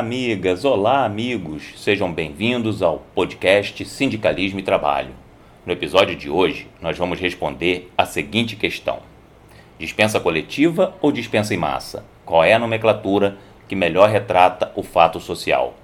amigas, olá, amigos. Sejam bem-vindos ao podcast Sindicalismo e Trabalho. No episódio de hoje, nós vamos responder a seguinte questão: Dispensa coletiva ou dispensa em massa? Qual é a nomenclatura que melhor retrata o fato social?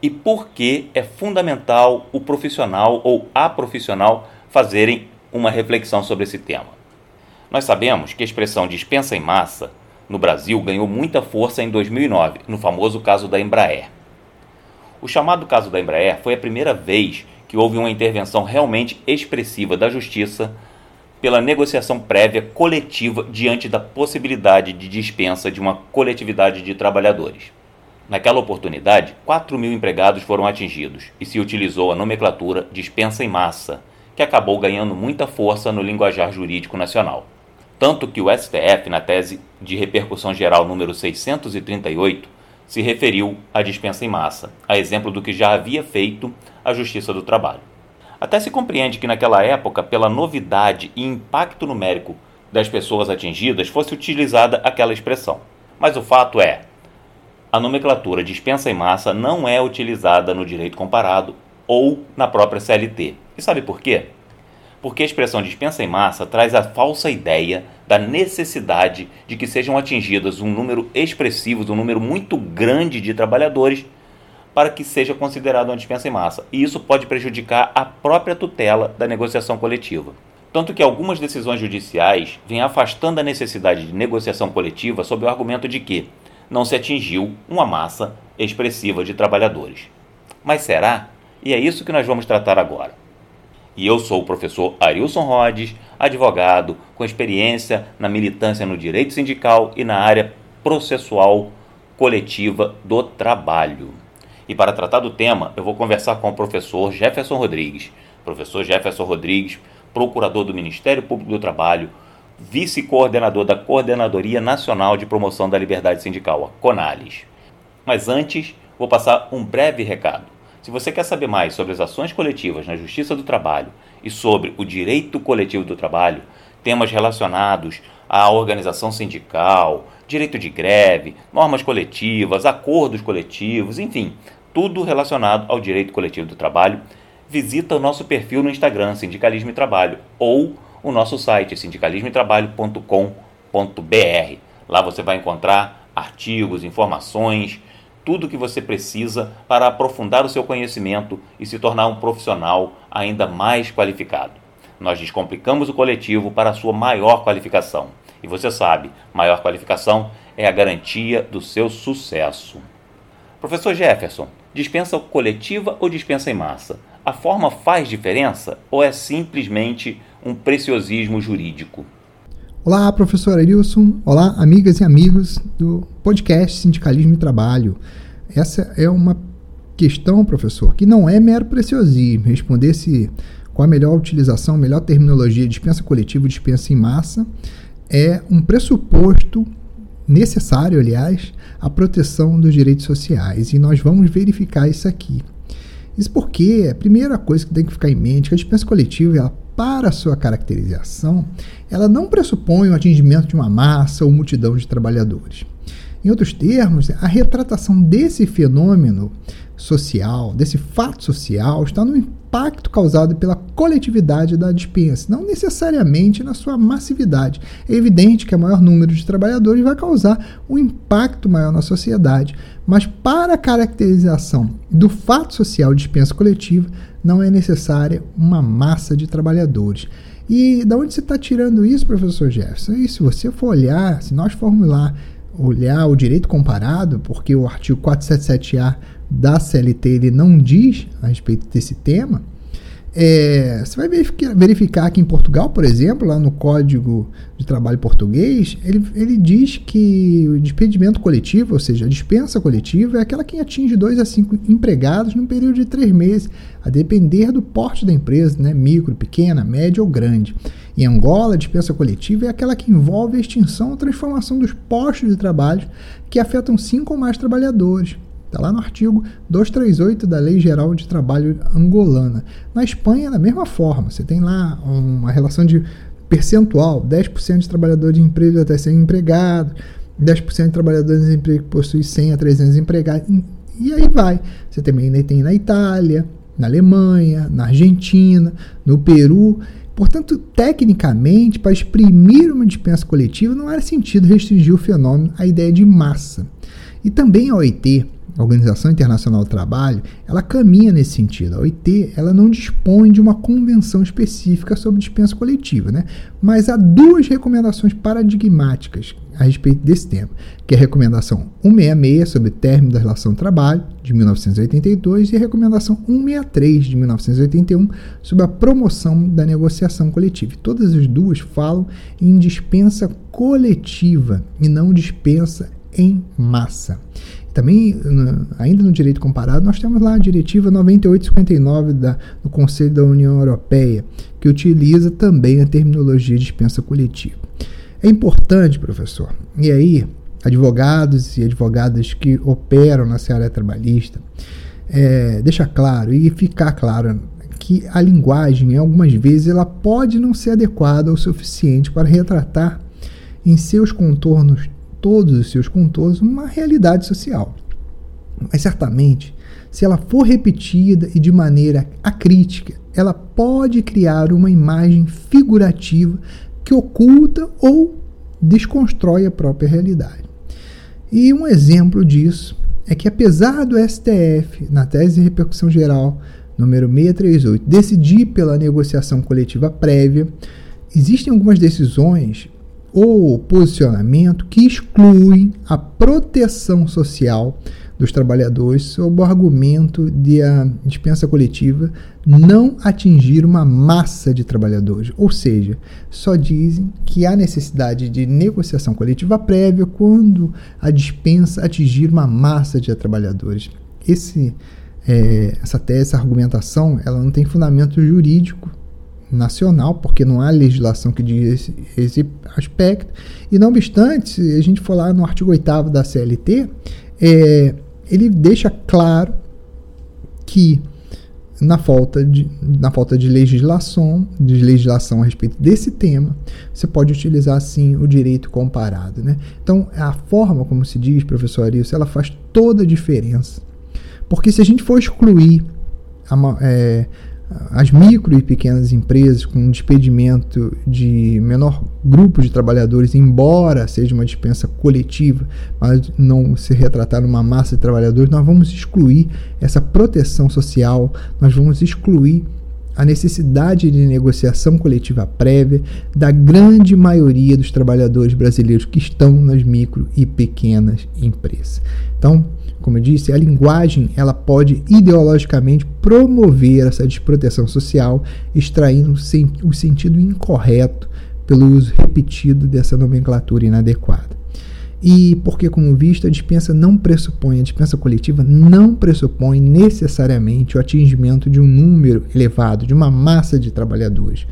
E por que é fundamental o profissional ou a profissional fazerem uma reflexão sobre esse tema? Nós sabemos que a expressão dispensa em massa no Brasil ganhou muita força em 2009, no famoso caso da Embraer. O chamado caso da Embraer foi a primeira vez que houve uma intervenção realmente expressiva da Justiça pela negociação prévia coletiva diante da possibilidade de dispensa de uma coletividade de trabalhadores. Naquela oportunidade, 4 mil empregados foram atingidos e se utilizou a nomenclatura dispensa em massa, que acabou ganhando muita força no linguajar jurídico nacional. Tanto que o STF, na tese de repercussão geral número 638, se referiu à dispensa em massa, a exemplo do que já havia feito a Justiça do Trabalho. Até se compreende que naquela época, pela novidade e impacto numérico das pessoas atingidas, fosse utilizada aquela expressão. Mas o fato é, a nomenclatura dispensa em massa não é utilizada no direito comparado ou na própria CLT. E sabe por quê? Porque a expressão dispensa em massa traz a falsa ideia da necessidade de que sejam atingidas um número expressivo, um número muito grande de trabalhadores para que seja considerado uma dispensa em massa. E isso pode prejudicar a própria tutela da negociação coletiva. Tanto que algumas decisões judiciais vêm afastando a necessidade de negociação coletiva sob o argumento de que não se atingiu uma massa expressiva de trabalhadores. Mas será? E é isso que nós vamos tratar agora. E eu sou o professor Arilson Rhodes, advogado com experiência na militância no direito sindical e na área processual coletiva do trabalho. E para tratar do tema, eu vou conversar com o professor Jefferson Rodrigues. Professor Jefferson Rodrigues, procurador do Ministério Público do Trabalho, vice-coordenador da Coordenadoria Nacional de Promoção da Liberdade Sindical, a CONALES. Mas antes, vou passar um breve recado. Se você quer saber mais sobre as ações coletivas na Justiça do Trabalho e sobre o direito coletivo do trabalho, temas relacionados à organização sindical, direito de greve, normas coletivas, acordos coletivos, enfim, tudo relacionado ao direito coletivo do trabalho, visita o nosso perfil no Instagram, Sindicalismo e Trabalho, ou o nosso site, sindicalismoetrabalho.com.br. Lá você vai encontrar artigos, informações, tudo o que você precisa para aprofundar o seu conhecimento e se tornar um profissional ainda mais qualificado. Nós descomplicamos o coletivo para a sua maior qualificação. E você sabe, maior qualificação é a garantia do seu sucesso. Professor Jefferson, dispensa coletiva ou dispensa em massa? A forma faz diferença ou é simplesmente um preciosismo jurídico? Olá, professor Arilson. Olá, amigas e amigos do podcast Sindicalismo e Trabalho. Essa é uma questão, professor, que não é mero preciosismo. Responder se com a melhor utilização, melhor terminologia, dispensa coletiva, dispensa em massa, é um pressuposto necessário, aliás, à proteção dos direitos sociais. E nós vamos verificar isso aqui. Isso porque a primeira coisa que tem que ficar em mente é que a dispensa coletiva ela para sua caracterização, ela não pressupõe o atingimento de uma massa ou multidão de trabalhadores. Em outros termos, a retratação desse fenômeno social, desse fato social, está no impacto causado pela coletividade da dispensa, não necessariamente na sua massividade. É evidente que o maior número de trabalhadores vai causar um impacto maior na sociedade, mas para a caracterização do fato social de dispensa coletiva, não é necessária uma massa de trabalhadores. E da onde você está tirando isso, professor Jefferson? E se você for olhar, se nós formos lá olhar o direito comparado, porque o artigo 477A da CLT ele não diz a respeito desse tema, é, você vai verificar, que em Portugal, por exemplo, lá no Código de Trabalho Português, ele, ele diz que o despedimento coletivo, ou seja, a dispensa coletiva, é aquela que atinge dois a cinco empregados num período de três meses, a depender do porte da empresa, né, micro, pequena, média ou grande. Em Angola, a dispensa coletiva é aquela que envolve a extinção ou transformação dos postos de trabalho que afetam cinco ou mais trabalhadores. Está lá no artigo 238 da Lei Geral de Trabalho angolana. Na Espanha, da mesma forma, você tem lá uma relação de percentual: 10% de trabalhadores de emprego até 100 empregados, 10% de trabalhadores de emprego que possuem 100 a 300 empregados. E aí vai. Você também tem na Itália, na Alemanha, na Argentina, no Peru. Portanto, tecnicamente, para exprimir uma dispensa coletiva, não era sentido restringir o fenômeno à ideia de massa. E também a OIT, Organização Internacional do Trabalho, ela caminha nesse sentido. A OIT ela não dispõe de uma convenção específica sobre dispensa coletiva, né? mas há duas recomendações paradigmáticas a respeito desse tema, que é a recomendação 166 sobre término da relação de trabalho, de 1982, e a recomendação 163 de 1981 sobre a promoção da negociação coletiva. E todas as duas falam em dispensa coletiva e não dispensa em massa. Também, ainda no direito comparado, nós temos lá a diretiva 9859 da, do Conselho da União Europeia, que utiliza também a terminologia dispensa coletiva. É importante, professor, e aí, advogados e advogadas que operam na área trabalhista, é, deixa claro e ficar claro que a linguagem, algumas vezes, ela pode não ser adequada o suficiente para retratar em seus contornos todos os seus contornos uma realidade social. Mas certamente, se ela for repetida e de maneira acrítica, ela pode criar uma imagem figurativa que oculta ou desconstrói a própria realidade. E um exemplo disso é que, apesar do STF, na tese de repercussão geral número 638, decidir pela negociação coletiva prévia, existem algumas decisões ou posicionamento que excluem a proteção social dos trabalhadores sob o argumento de a dispensa coletiva não atingir uma massa de trabalhadores, ou seja, só dizem que há necessidade de negociação coletiva prévia quando a dispensa atingir uma massa de trabalhadores. Esse, é, essa tese, essa argumentação, ela não tem fundamento jurídico nacional, porque não há legislação que diga esse, esse, aspecto. E não obstante, se a gente for lá no artigo 8 da CLT, é, ele deixa claro que na falta, de, na falta de legislação, de legislação a respeito desse tema, você pode utilizar sim o direito comparado. Né? Então, a forma como se diz, professor Arilson, ela faz toda a diferença. Porque se a gente for excluir a, é, as micro e pequenas empresas com despedimento de menor grupo de trabalhadores, embora seja uma dispensa coletiva, mas não se retratar numa massa de trabalhadores, nós vamos excluir essa proteção social, nós vamos excluir a necessidade de negociação coletiva prévia da grande maioria dos trabalhadores brasileiros que estão nas micro e pequenas empresas. Então, como eu disse, a linguagem ela pode ideologicamente promover essa desproteção social, extraindo o sentido incorreto pelo uso repetido dessa nomenclatura inadequada. E porque, como visto, a dispensa não pressupõe, a dispensa coletiva não pressupõe necessariamente o atingimento de um número elevado, de uma massa de trabalhadores.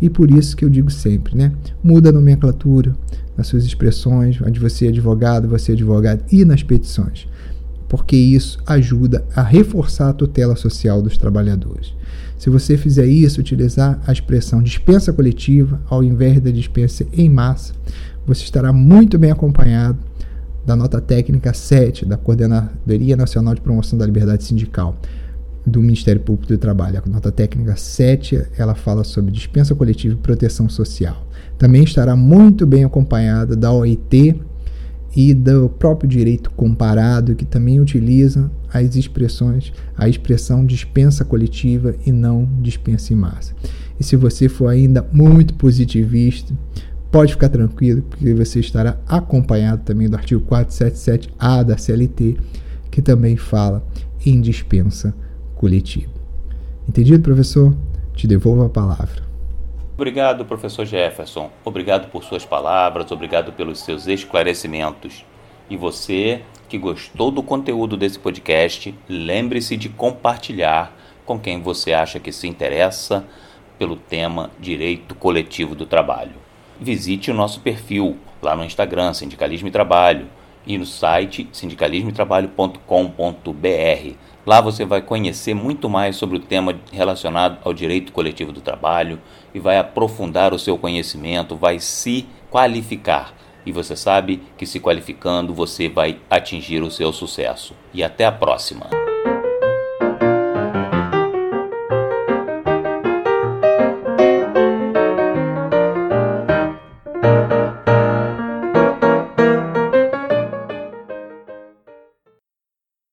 E por isso que eu digo sempre, né? Muda a nomenclatura nas suas expressões, onde você é advogado, você é advogado, e nas petições porque isso ajuda a reforçar a tutela social dos trabalhadores. Se você fizer isso, utilizar a expressão dispensa coletiva ao invés da dispensa em massa, você estará muito bem acompanhado da nota técnica 7 da Coordenadoria Nacional de Promoção da Liberdade Sindical do Ministério Público do Trabalho. A nota técnica 7, ela fala sobre dispensa coletiva e proteção social. Também estará muito bem acompanhada da OIT e do próprio direito comparado, que também utiliza as expressões, a expressão dispensa coletiva e não dispensa em massa. E se você for ainda muito positivista, pode ficar tranquilo, porque você estará acompanhado também do artigo 477A da CLT, que também fala em dispensa coletiva. Entendido, professor? Te devolvo a palavra. Obrigado, professor Jefferson. Obrigado por suas palavras, obrigado pelos seus esclarecimentos. E você que gostou do conteúdo desse podcast, lembre-se de compartilhar com quem você acha que se interessa pelo tema Direito Coletivo do Trabalho. Visite o nosso perfil lá no Instagram, Sindicalismo e Trabalho, e no site sindicalismoetrabalho.com.br. Lá você vai conhecer muito mais sobre o tema relacionado ao direito coletivo do trabalho, e vai aprofundar o seu conhecimento, vai se qualificar e você sabe que se qualificando você vai atingir o seu sucesso. E até a próxima!